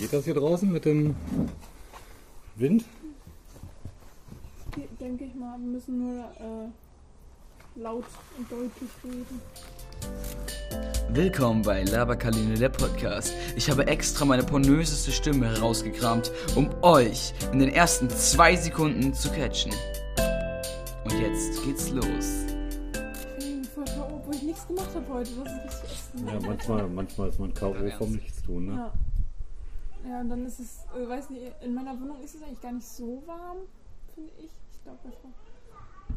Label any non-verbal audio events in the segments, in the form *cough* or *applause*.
Geht das hier draußen mit dem Wind? Denke ich mal, wir müssen nur äh, laut und deutlich reden. Willkommen bei Laberkaline der Podcast. Ich habe extra meine pornöseste Stimme herausgekramt, um euch in den ersten zwei Sekunden zu catchen. Und jetzt geht's los. Ich bin voll K.O., obwohl ich nichts gemacht habe heute. Das ist richtig ätzend. Ja, manchmal, manchmal ist man K.O. vom Nichtstun, ne? Ja. Ja, und dann ist es, äh, weiß nicht, in meiner Wohnung ist es eigentlich gar nicht so warm, finde ich. Ich glaube, bei Frau.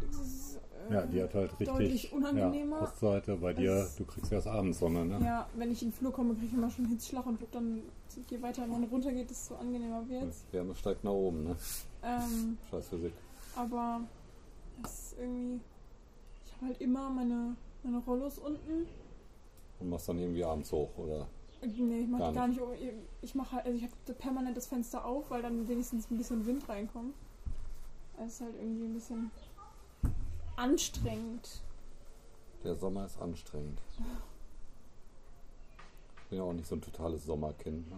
Es ist, äh, Ja, die hat halt richtig unangenehmer. Ja, Ostseite. Bei dir, du kriegst erst Abendsonne, ne? Ja, wenn ich in den Flur komme, kriege ich immer schon Hitzschlag und dann, je weiter man runter geht, desto angenehmer wird's. Die Wärme steigt nach oben, ne? Ähm, *laughs* Scheiß Physik. aber es ist irgendwie. Ich habe halt immer meine, meine Rollos unten. Und machst dann irgendwie abends hoch, oder? Nee, ich mache Gar gar nicht. um- Ich mache halt, also ich habe permanent das Fenster auf, weil dann wenigstens ein bisschen Wind reinkommt. Es ist halt irgendwie ein bisschen anstrengend. Der Sommer ist anstrengend. Ich bin ja auch nicht so ein totales Sommerkind, ne?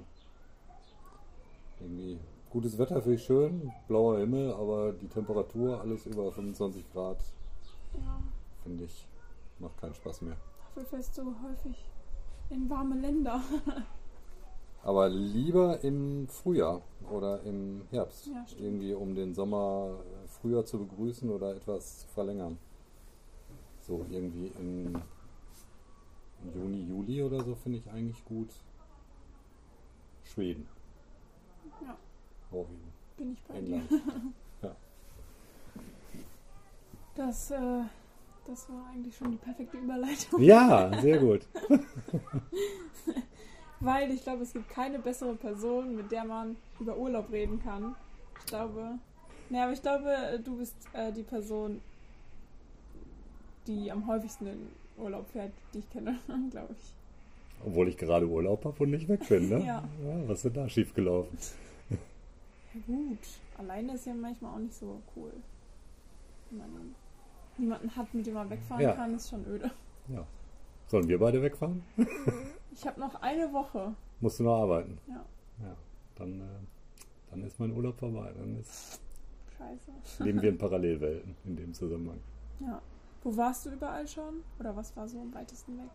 Irgendwie gutes Wetter finde ich schön, blauer Himmel, aber die Temperatur, alles über 25 Grad, Ja, finde ich, macht keinen Spaß mehr. dafür fährst du häufig in warme Länder. *laughs* Aber lieber im Frühjahr oder im Herbst. Ja, irgendwie um den Sommer früher zu begrüßen oder etwas zu verlängern. So irgendwie im Juni, Juli oder so finde ich eigentlich gut. Schweden. Ja. Norwegen. Bin ich bei dir. England. ja. Das, äh, das war eigentlich schon die perfekte Überleitung. ja, sehr gut. *laughs* Weil ich glaube, es gibt keine bessere Person, mit der man über Urlaub reden kann. Ich glaube. Nee, aber ich glaube, du bist äh, die Person, die am häufigsten in Urlaub fährt, die ich kenne, *laughs* glaube ich. Obwohl ich gerade Urlaub habe und nicht weg bin, ne? *laughs* Ja. was ist denn da schiefgelaufen? Ja, gut. Alleine ist ja manchmal auch nicht so cool. Man niemanden hat, mit dem man wegfahren Ja. kann, ist schon öde. Ja. Sollen wir beide wegfahren? Ich habe noch eine Woche. Musst du noch arbeiten? Ja, Ja. Dann, äh, dann ist mein Urlaub vorbei. Dann ist, scheiße. leben wir in Parallelwelten in dem Zusammenhang. Ja. Wo warst du überall schon? Oder was war so am weitesten weg?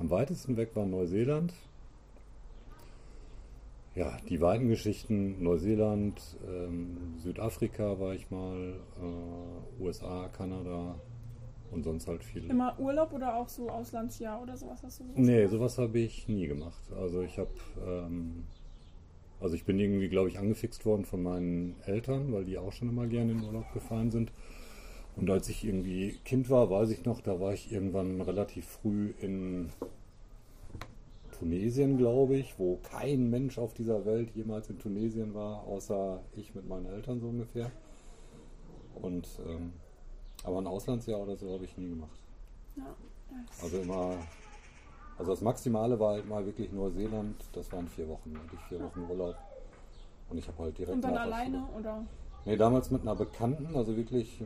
Am weitesten weg war Neuseeland. Ja, die weiten Geschichten, Neuseeland, ähm, Südafrika war ich mal, äh, USA, Kanada und sonst halt viel. Immer Urlaub oder auch so Auslandsjahr oder sowas hast du sowas Nee, gemacht? sowas habe ich nie gemacht. Also ich habe, ähm, also ich bin irgendwie, glaube ich, angefixt worden von meinen Eltern, weil die auch schon immer gerne in Urlaub gefahren sind. Und als ich irgendwie Kind war, weiß ich noch, da war ich irgendwann relativ früh in Tunesien, glaube ich, wo kein Mensch auf dieser Welt jemals in Tunesien war, außer ich mit meinen Eltern so ungefähr. Und ähm, aber ein Auslandsjahr oder so habe ich nie gemacht. Ja. Also immer, also das Maximale war halt mal wirklich Neuseeland, das waren vier Wochen, da hatte ich vier Wochen Urlaub. Und ich habe halt direkt Und dann alleine oder? Nee, damals mit einer Bekannten, also wirklich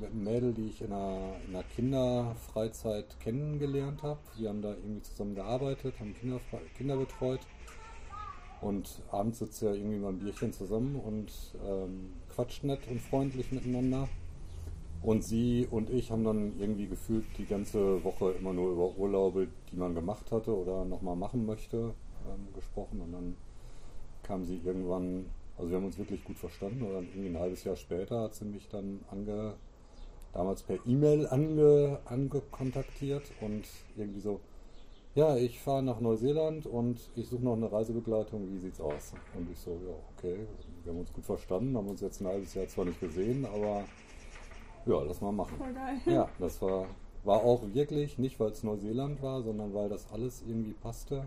mit einem Mädel, die ich in einer, in einer Kinderfreizeit kennengelernt habe. Wir haben da irgendwie zusammen gearbeitet, haben Kinder, Kinder betreut. Und abends sitzt ja irgendwie mal ein Bierchen zusammen und ähm, quatscht nett und freundlich miteinander. Und sie und ich haben dann irgendwie gefühlt die ganze Woche immer nur über Urlaube, die man gemacht hatte oder nochmal machen möchte, ähm, gesprochen. Und dann kam sie irgendwann, also wir haben uns wirklich gut verstanden, und dann irgendwie ein halbes Jahr später hat sie mich dann ange, damals per E-Mail ange, angekontaktiert und irgendwie so, ja, ich fahre nach Neuseeland und ich suche noch eine Reisebegleitung, wie sieht's aus? Und ich so, ja, okay, wir haben uns gut verstanden, haben uns jetzt ein halbes Jahr zwar nicht gesehen, aber ja, lass mal machen. Voll geil. Ja, das war, war auch wirklich, nicht weil es Neuseeland war, sondern weil das alles irgendwie passte,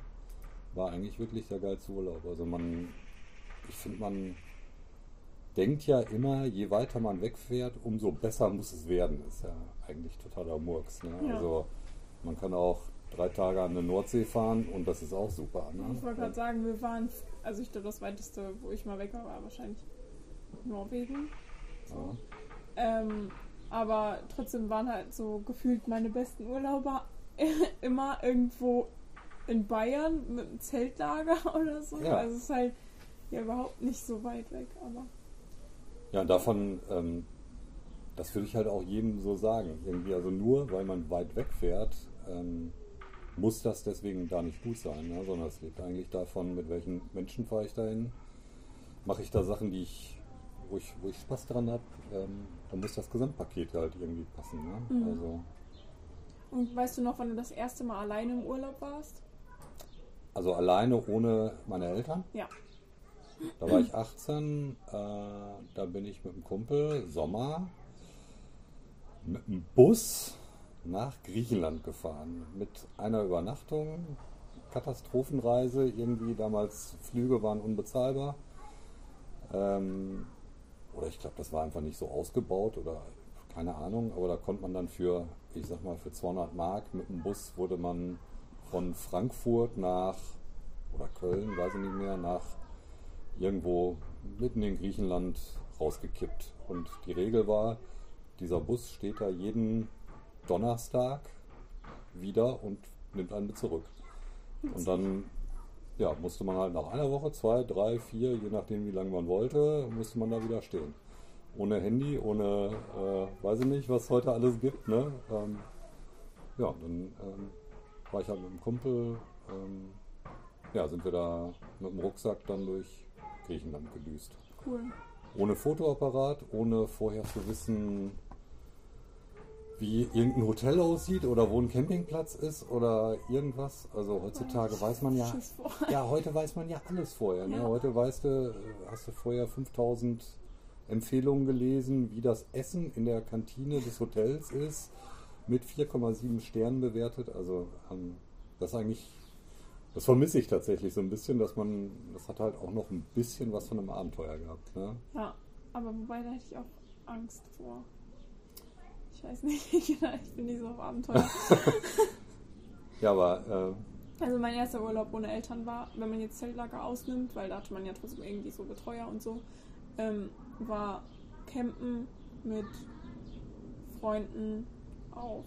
war eigentlich wirklich der geilste Urlaub. Also man, ich finde, man denkt ja immer, je weiter man wegfährt, umso besser muss es werden. Ist ja eigentlich totaler Murks. Ne? Ja. Also man kann auch drei Tage an der Nordsee fahren und das ist auch super. Ne? Ich wollte gerade sagen, wir waren, also ich glaube, das weiteste, wo ich mal weg war, war wahrscheinlich Norwegen. Ja. Ähm, aber trotzdem waren halt so gefühlt meine besten Urlauber *laughs* immer irgendwo in Bayern mit einem Zeltlager *laughs* oder so. Ja. Also es ist halt ja überhaupt nicht so weit weg, aber Ja, davon, ähm, das würde ich halt auch jedem so sagen. Irgendwie, also nur weil man weit weg fährt, ähm, muss das deswegen da nicht gut sein, ne? sondern es lebt eigentlich davon, mit welchen Menschen fahre ich dahin. Mache ich da Sachen, die ich, wo ich, wo ich Spaß dran habe, ähm, dann muss das Gesamtpaket halt irgendwie passen. Ne? Mhm. Also, Und weißt du noch, wann du das erste Mal alleine im Urlaub warst? also alleine ohne meine Eltern. Ja. Da war ich 18, äh, da bin ich mit einem Kumpel, Sommer, mit einem Bus nach Griechenland gefahren. Mit einer Übernachtung, Katastrophenreise, irgendwie damals Flüge waren unbezahlbar. Ähm, oder ich glaube, das war einfach nicht so ausgebaut oder keine Ahnung, aber da konnte man dann für, ich sag mal, für 200 Mark mit dem Bus wurde man von Frankfurt nach, oder Köln, weiß ich nicht mehr, nach irgendwo mitten in Griechenland rausgekippt. Und die Regel war, dieser Bus steht da jeden Donnerstag wieder und nimmt einen mit zurück. Und dann ja, musste man halt nach einer Woche, zwei, drei, vier, je nachdem wie lange man wollte, musste man da wieder stehen. Ohne Handy, ohne, äh, weiß ich nicht, was heute alles gibt. Ne? Ähm, ja, dann ähm, war ich halt mit dem Kumpel, ähm, ja, sind wir da mit dem Rucksack dann durch Griechenland gedüst. Cool. Ohne Fotoapparat, ohne vorher zu wissen, wie irgendein Hotel aussieht oder wo ein Campingplatz ist oder irgendwas. Also heutzutage weiß man ja, *laughs* ja, heute weiß man ja alles vorher. Ne? Ja. Heute weißt du, hast du vorher 5000 Empfehlungen gelesen, wie das Essen in der Kantine des Hotels ist, mit 4,7 Sternen bewertet. Also ähm, das eigentlich, das vermisse ich tatsächlich so ein bisschen, dass man, das hat halt auch noch ein bisschen was von einem Abenteuer gehabt. Ne? Ja, aber wobei da hätte ich auch Angst vor. Ich weiß nicht, *laughs* ich bin nicht so auf Abenteuer. *laughs* Ja, aber äh, Also mein erster Urlaub ohne Eltern war, wenn man jetzt Zeltlager ausnimmt, weil da hatte man ja trotzdem irgendwie so Betreuer und so, ähm, war Campen mit Freunden auf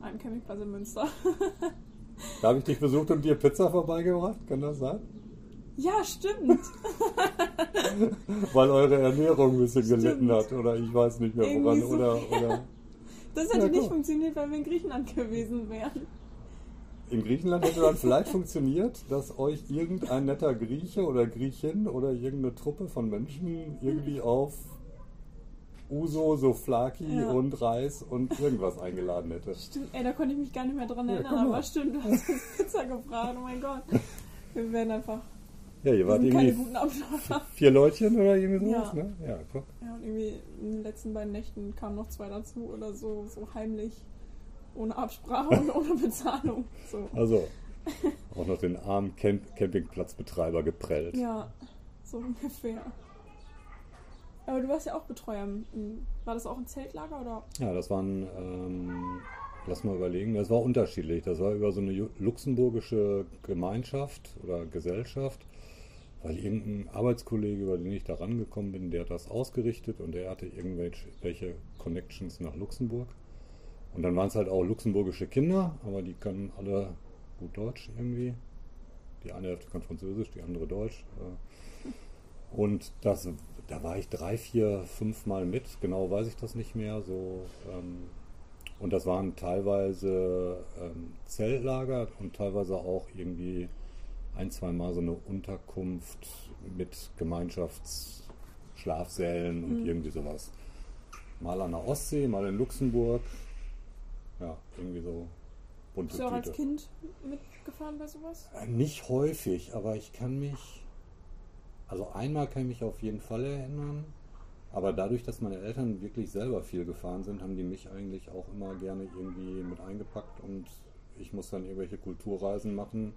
einem Campingplatz in Münster. *laughs* da habe ich dich besucht und dir Pizza vorbeigebracht, kann das sein? ja, stimmt. *laughs* Weil eure Ernährung ein bisschen Stimmt. gelitten hat oder ich weiß nicht mehr woran. So. Oder, *laughs* oder Das hätte Ja, nicht funktioniert, weil wir in Griechenland gewesen wären. in Griechenland hätte dann vielleicht funktioniert, dass euch irgendein netter Grieche oder Griechin oder irgendeine Truppe von Menschen irgendwie *laughs* auf Uso, Souflaki Ja. und Reis und irgendwas eingeladen hätte. *laughs* Stimmt, ey, da konnte ich mich gar nicht mehr dran Ja, erinnern, mal. aber stimmt, du hast *laughs* Pizza gefragt, oh mein Gott. Wir werden einfach, Ja, ihr wart irgendwie vier Leutchen oder irgendwie sowas, Ja. ne? Ja, guck. Ja, und irgendwie in den letzten beiden Nächten kamen noch zwei dazu oder so, so heimlich, ohne Absprache und *laughs* ohne Bezahlung. So. Also, auch noch den armen Camp Campingplatzbetreiber geprellt. Ja, so ungefähr. Aber du warst ja auch Betreuer. War das auch ein Zeltlager oder? Ja, das waren, ähm, lass mal überlegen, das war unterschiedlich. Das war über so eine luxemburgische Gemeinschaft oder Gesellschaft, weil irgendein Arbeitskollege, über den ich da rangekommen bin, der hat das ausgerichtet und der hatte irgendwelche welche Connections nach Luxemburg. Und dann waren es halt auch luxemburgische Kinder, aber die können alle gut Deutsch irgendwie. Die eine Hälfte kann Französisch, die andere Deutsch. äh. Und das, da war ich drei, vier, fünf Mal mit. Genau weiß ich das nicht mehr. So, ähm, und das waren teilweise ähm, Zeltlager und teilweise auch irgendwie ein, zwei Mal so eine Unterkunft mit Gemeinschaftsschlafsälen und Mhm. irgendwie sowas. Mal an der Ostsee, mal in Luxemburg. Ja, irgendwie so bunte Bist du auch als. Kind mitgefahren bei sowas? Äh, Nicht häufig, aber ich kann mich, also einmal kann ich mich auf jeden Fall erinnern, aber dadurch, dass meine Eltern wirklich selber viel gefahren sind, haben die mich eigentlich auch immer gerne irgendwie mit eingepackt und ich muss dann irgendwelche Kulturreisen machen,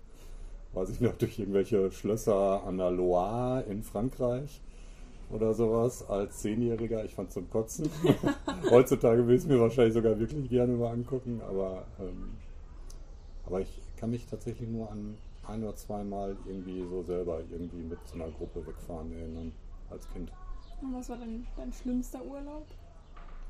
weiß ich noch, durch irgendwelche Schlösser an der Loire in Frankreich oder sowas als Zehnjähriger. Ich fand zum Kotzen. *laughs* Heutzutage will ich es mir wahrscheinlich sogar wirklich gerne mal angucken, aber ähm, aber ich kann mich tatsächlich nur an ein oder zweimal irgendwie so selber irgendwie mit so einer Gruppe wegfahren erinnern als Kind. Und was war denn dein schlimmster Urlaub?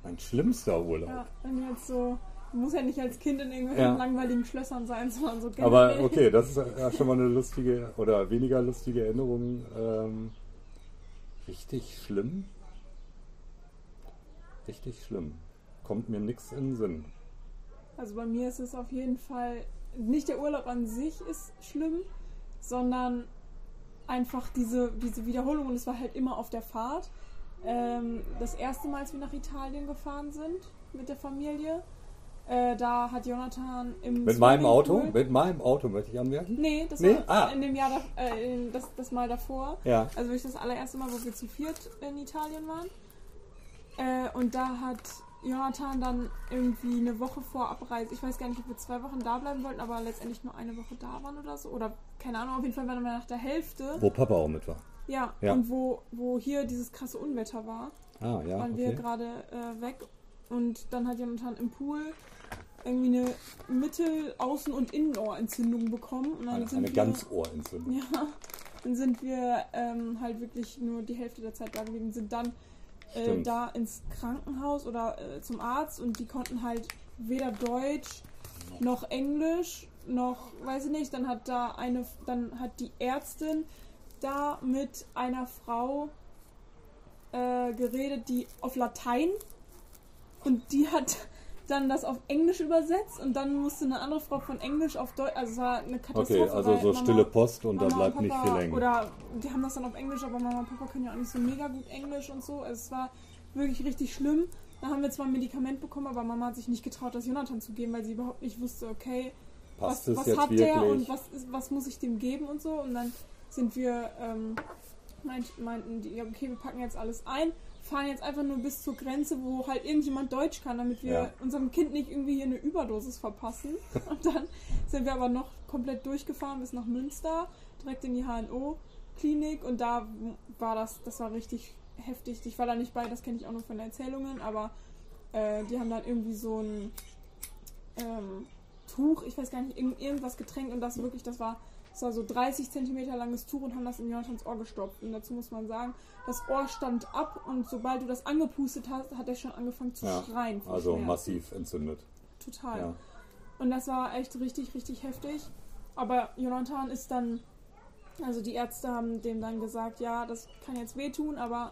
Mein schlimmster Urlaub. Ja, wenn jetzt so Muss ja nicht als Kind in irgendwelchen Ja. langweiligen Schlössern sein, *laughs* sondern so generell. Aber okay, das ist ja schon mal eine lustige oder weniger lustige Erinnerung. Ähm, richtig schlimm. Richtig schlimm. Kommt mir nichts in den Sinn. Also bei mir ist es auf jeden Fall nicht der Urlaub an sich ist schlimm, sondern einfach diese, diese Wiederholung und es war halt immer auf der Fahrt. Ähm, das erste Mal, als wir nach Italien gefahren sind mit der Familie, äh, da hat Jonathan im Mit meinem Auto? Mit meinem Auto möchte ich anmerken? Nee, das Nee? war Ah. in dem Jahr, da, äh, das, das Mal davor. Ja. Also wirklich das allererste Mal, wo wir zu viert in Italien waren. Äh, und da hat Jonathan dann irgendwie eine Woche vor Abreise, ich weiß gar nicht, ob wir zwei Wochen da bleiben wollten, aber letztendlich nur eine Woche da waren oder so. Oder keine Ahnung, auf jeden Fall waren wir nach der Hälfte. Wo Papa auch mit war. Ja, Ja. und wo, wo hier dieses krasse Unwetter war, Ah, ja. waren wir Okay. gerade äh, weg. Und dann hat Jonathan im Pool irgendwie eine Mittel-, Außen- und Innenohrentzündung bekommen. Und dann Eine, sind eine wir, Ganzohrentzündung. *laughs* Ja, dann sind wir ähm, halt wirklich nur die Hälfte der Zeit da gewesen, sind dann äh, da ins Krankenhaus oder äh, zum Arzt und die konnten halt weder Deutsch noch Englisch noch, weiß ich nicht, dann hat da eine, dann hat die Ärztin da mit einer Frau äh, geredet, die auf Latein und die hat dann das auf Englisch übersetzt und dann musste eine andere Frau von Englisch auf Deutsch, also es war eine Katastrophe. Okay, also so Mama- stille Post und Mama bleibt und nicht viel hängen. Oder die haben das dann auf Englisch, aber Mama und Papa können ja auch nicht so mega gut Englisch und so. Also es war wirklich richtig schlimm. Da haben wir zwar ein Medikament bekommen, aber Mama hat sich nicht getraut, das Jonathan zu geben, weil sie überhaupt nicht wusste, okay, Passt was, was hat wirklich? der und was, ist, was muss ich dem geben und so. Und dann sind wir, ähm, meint, meinten die, okay, wir packen jetzt alles ein, fahren jetzt einfach nur bis zur Grenze, wo halt irgendjemand Deutsch kann, damit wir Ja. unserem Kind nicht irgendwie hier eine Überdosis verpassen. *laughs* Und dann sind wir aber noch komplett durchgefahren bis nach Münster, direkt in die HNO-Klinik und da war das, das war richtig heftig. Ich war da nicht bei, das kenne ich auch nur von Erzählungen, aber äh, die haben dann irgendwie so ein ähm, Tuch, ich weiß gar nicht, irgend, irgendwas getränkt und das wirklich, das war, das war so 30 Zentimeter langes Tuch und haben das in Jonathans Ohr gestopft. Und dazu muss man sagen, das Ohr stand ab und sobald du das angepustet hast, hat er schon angefangen zu Ja, schreien. Also Schmerzen. massiv entzündet. Total. Ja. Und das war echt richtig, richtig heftig. Aber Jonathan ist dann, also die Ärzte haben dem dann gesagt, ja, das kann jetzt wehtun, aber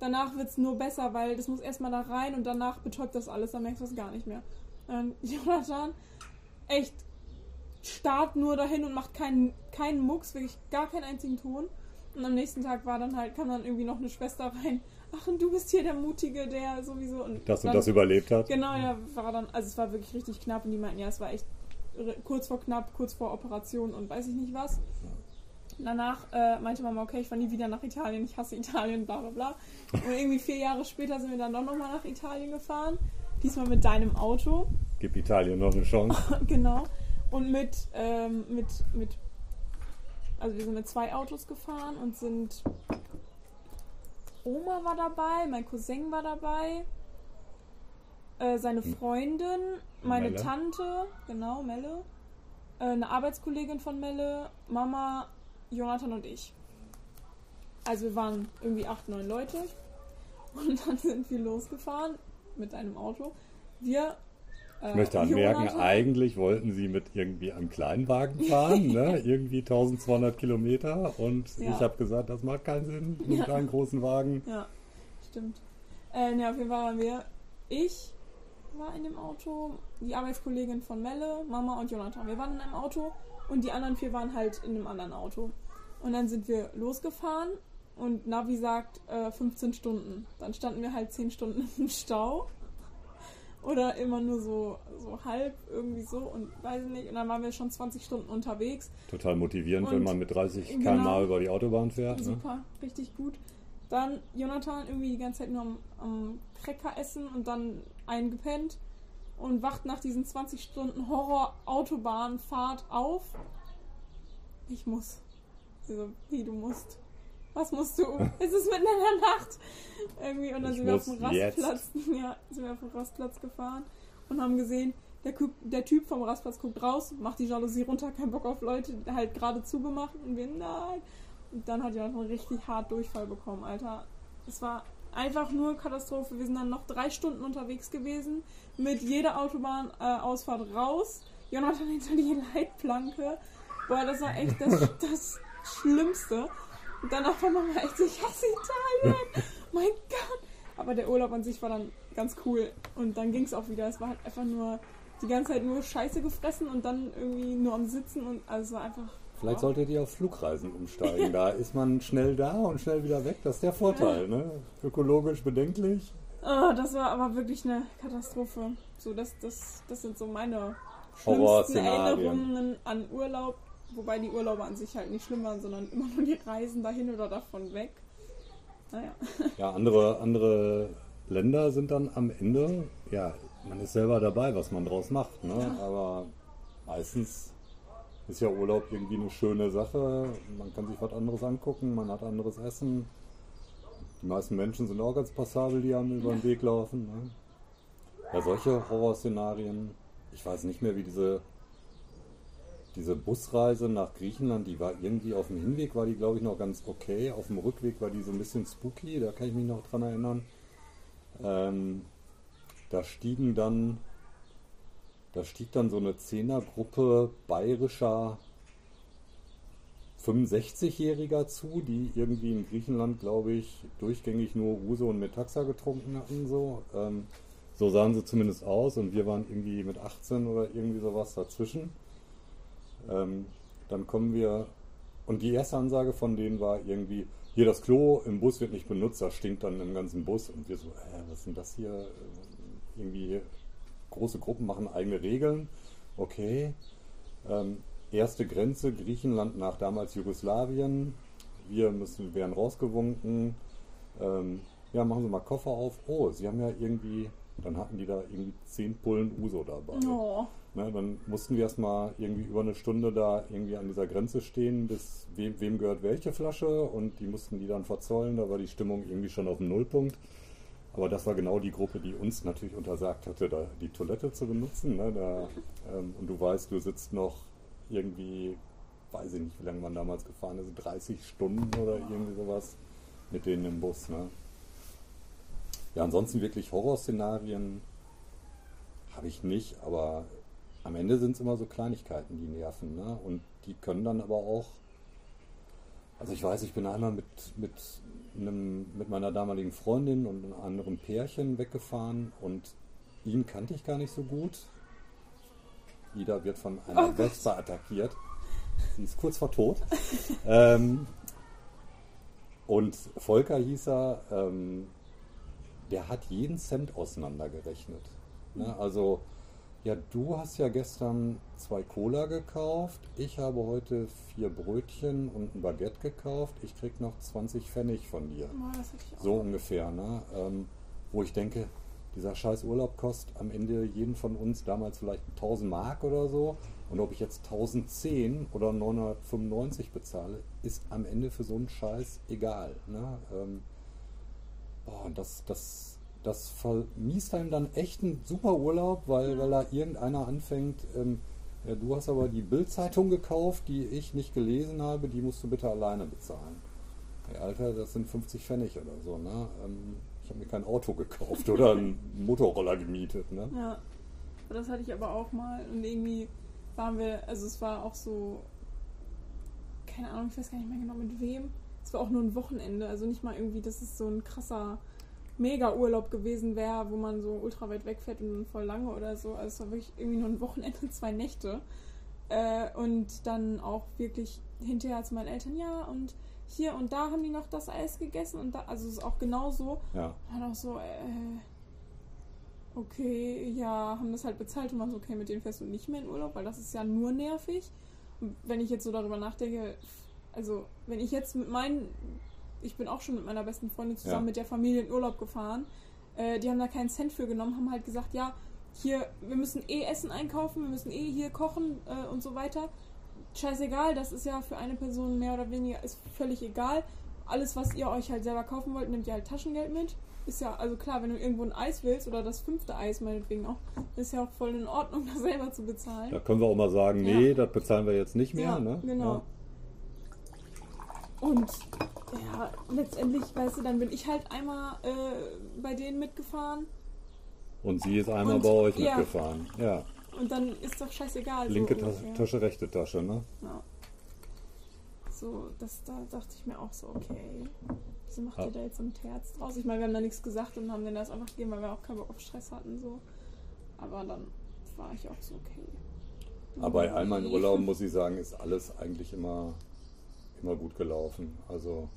danach wird es nur besser, weil das muss erstmal da rein und danach betäubt das alles, dann merkst du es gar nicht mehr. Und *laughs* Jonathan echt starrt nur dahin und macht keinen, keinen Mucks, wirklich gar keinen einzigen Ton. Und am nächsten Tag war dann halt, kam dann irgendwie noch eine Schwester rein. Ach, und du bist hier der Mutige, der sowieso. Und Das und dann- das überlebt hat. Genau, ja, war dann, also es war wirklich richtig knapp und die meinten, ja, es war echt kurz vor knapp, kurz vor Operation und weiß ich nicht was. Danach äh, meinte Mama, okay, ich fahre nie wieder nach Italien, ich hasse Italien, bla bla bla. Und irgendwie vier Jahre später sind wir dann doch nochmal nach Italien gefahren. Diesmal mit deinem Auto, Gib Italien noch eine Chance. *laughs* genau. Und mit, ähm, mit, mit, also wir sind mit zwei Autos gefahren und sind, Oma war dabei, mein Cousin war dabei, äh, seine Freundin, meine Melle. Tante, genau, Melle, äh, eine Arbeitskollegin von Melle, Mama, Jonathan und ich. Also wir waren irgendwie acht, neun Leute. Und dann *laughs* sind wir losgefahren mit einem Auto. Wir. Äh, Ich möchte anmerken, Jonathan- eigentlich wollten sie mit irgendwie einem Kleinwagen fahren, ne? *laughs* irgendwie 1200 Kilometer. Und Ja. ich habe gesagt, das macht keinen Sinn mit Ja. einem großen Wagen. Ja, stimmt. Äh, ne, auf jeden Fall waren wir. Ich war in dem Auto, die Arbeitskollegin von Melle, Mama und Jonathan. Wir waren in einem Auto und die anderen vier waren halt in einem anderen Auto. Und dann sind wir losgefahren und Navi sagt äh, 15 Stunden. Dann standen wir halt 10 Stunden *laughs* im Stau. Oder immer nur so, so halb irgendwie so und weiß ich nicht. Und dann waren wir schon 20 Stunden unterwegs. Total motivierend, Und- wenn man mit 30 genau. km/h über die Autobahn fährt. Ne? Super, richtig gut. Dann Jonathan irgendwie die ganze Zeit nur am, am Cracker essen und dann eingepennt und wacht nach diesen 20 Stunden Horror-Autobahnfahrt auf. Ich muss. Also, wie du musst. Was musst du? es ist mitten in der Nacht. Irgendwie, und dann Ich sind wir auf dem Rastplatz. Ja, sind wir auf dem Rastplatz gefahren und haben gesehen, der, Typ- der Typ vom Rastplatz guckt raus, macht die Jalousie runter, kein Bock auf Leute, halt gerade zugemacht und wir, nein. Und dann hat Jonathan richtig hart Durchfall bekommen, Alter. Es war einfach nur Katastrophe. Wir sind dann noch drei Stunden unterwegs gewesen, mit jeder Autobahnausfahrt äh, raus. Jonathan hinter die Leitplanke. Boah, das war echt das, das Schlimmste. Und danach war man echt so, ich hasse Italien. *laughs* mein Gott. Aber der Urlaub an sich war dann ganz cool. Und dann ging es auch wieder. Es war halt einfach nur die ganze Zeit nur Scheiße gefressen und dann irgendwie nur am Sitzen und also es war einfach. Vielleicht wow. solltet ihr auf Flugreisen umsteigen. *laughs* Da ist man schnell da und schnell wieder weg. Das ist der Vorteil, ne? Ökologisch bedenklich. Oh, das war aber wirklich eine Katastrophe. So, das, das, das sind so meine schlimmsten Erinnerungen an Urlaub. Wobei die Urlaube an sich halt nicht schlimm waren, sondern immer nur die Reisen dahin oder davon weg. Naja. Ja, andere, andere Länder sind dann am Ende, ja, man ist selber dabei, was man draus macht. Ne? Ja. Aber meistens ist ja Urlaub irgendwie eine schöne Sache. Man kann sich was anderes angucken, man hat anderes Essen. Die meisten Menschen sind auch ganz passabel, die einem über den Weg laufen. Ne? Ja, solche Horrorszenarien, ich weiß nicht mehr, wie diese, diese Busreise nach Griechenland, die war irgendwie auf dem Hinweg, war die glaube ich noch ganz okay. Auf dem Rückweg war die so ein bisschen spooky, da kann ich mich noch dran erinnern. Ähm, da stiegen dann, da stieg dann so eine Zehnergruppe bayerischer 65-Jähriger zu, die irgendwie in Griechenland, glaube ich, durchgängig nur Uso und Metaxa getrunken hatten. So. Ähm, so sahen sie zumindest aus und wir waren irgendwie mit 18 oder irgendwie sowas dazwischen. Ähm, dann kommen wir, und die erste Ansage von denen war irgendwie, hier das Klo im Bus wird nicht benutzt, das stinkt dann im ganzen Bus. Und wir so, äh, was denn das hier? Irgendwie große Gruppen machen eigene Regeln. Okay. Ähm, erste Grenze Griechenland nach damals Jugoslawien. Wir müssen, werden rausgewunken. Ähm, ja, machen Sie mal Koffer auf. Oh, Sie haben ja irgendwie, dann hatten die da irgendwie zehn Pullen Uso dabei. Oh. Ne, dann mussten wir erstmal irgendwie über eine Stunde da irgendwie an dieser Grenze stehen, bis wem, wem gehört welche Flasche und die mussten die dann verzollen. Da war die Stimmung irgendwie schon auf dem Nullpunkt. Aber das war genau die Gruppe, die uns natürlich untersagt hatte, da die Toilette zu benutzen. Ne? Da, ähm, und du weißt, du sitzt noch irgendwie, weiß ich nicht, wie lange man damals gefahren ist, 30 Stunden oder irgendwie sowas mit denen im Bus. Ne? Ja, ansonsten wirklich Horrorszenarien habe ich nicht, aber am Ende sind es immer so Kleinigkeiten, die nerven. Ne? Und die können dann aber auch. Also ich weiß, ich bin einmal mit, mit, einem, mit meiner damaligen Freundin und einem anderen Pärchen weggefahren und ihn kannte ich gar nicht so gut. Ida wird von einer oh Vespa attackiert. Sie ist kurz vor tot. *laughs* ähm, und Volker hieß er, ähm, der hat jeden Cent auseinandergerechnet. Ne? Also ja, du hast ja gestern zwei Cola gekauft. Ich habe heute vier Brötchen und ein Baguette gekauft. Ich krieg noch 20 Pfennig von dir. Oh, so ungefähr, ne? Ähm, wo ich denke, dieser scheiß Urlaub kostet am Ende jeden von uns damals vielleicht 1000 Mark oder so. Und ob ich jetzt 1010 oder 995 bezahle, ist am Ende für so einen Scheiß egal. Ne? Ähm, boah, das, das das vermiest einem dann echt einen super Urlaub, weil, weil da irgendeiner anfängt, ähm, ja, du hast aber die Bildzeitung gekauft, die ich nicht gelesen habe, die musst du bitte alleine bezahlen. Hey, Alter, das sind 50 Pfennig oder so, ne? Ähm, ich habe mir kein Auto gekauft oder einen Motorroller gemietet, ne? Ja, das hatte ich aber auch mal und irgendwie waren wir, also es war auch so, keine Ahnung, ich weiß gar nicht mehr genau mit wem. Es war auch nur ein Wochenende, also nicht mal irgendwie, das ist so ein krasser mega Urlaub gewesen wäre, wo man so ultra weit wegfährt und voll lange oder so. Also es war wirklich irgendwie nur ein Wochenende, *laughs* zwei Nächte. Äh, und dann auch wirklich hinterher zu meinen Eltern, ja, und hier und da haben die noch das Eis gegessen und da, also es ist auch genauso. Ja. Und auch so, äh, okay, ja, haben das halt bezahlt und man so, okay, mit denen fährst du nicht mehr in Urlaub, weil das ist ja nur nervig. Und wenn ich jetzt so darüber nachdenke, also wenn ich jetzt mit meinen ich bin auch schon mit meiner besten Freundin zusammen ja. mit der Familie in Urlaub gefahren. Äh, die haben da keinen Cent für genommen, haben halt gesagt, ja, hier, wir müssen eh Essen einkaufen, wir müssen eh hier kochen äh, und so weiter. Scheißegal, das ist ja für eine Person mehr oder weniger, ist völlig egal. Alles, was ihr euch halt selber kaufen wollt, nehmt ihr halt Taschengeld mit. Ist ja, also klar, wenn du irgendwo ein Eis willst oder das fünfte Eis meinetwegen auch, ist ja auch voll in Ordnung, *laughs* das selber zu bezahlen. Da können wir auch mal sagen, nee, ja. das bezahlen wir jetzt nicht mehr. Ja, ne? genau. Ja. Und Ja, letztendlich, weißt du, dann bin ich halt einmal äh, bei denen mitgefahren Und sie ist einmal Und- bei euch ja. mitgefahren. Ja. und dann ist doch scheißegal. Linke so Tasche. Tasche, rechte Tasche, ne? Ja. So, das, da dachte ich mir auch so, okay, wieso macht Ja. ihr da jetzt so ein Terz draus? Ich meine, wir haben da nichts gesagt und haben denen das einfach gegeben, weil wir auch keinen Bock auf Stress hatten, so. Aber dann war ich auch so, okay. Aber bei all meinen Urlauben muss ich sagen, ist alles eigentlich immer, immer gut gelaufen. Also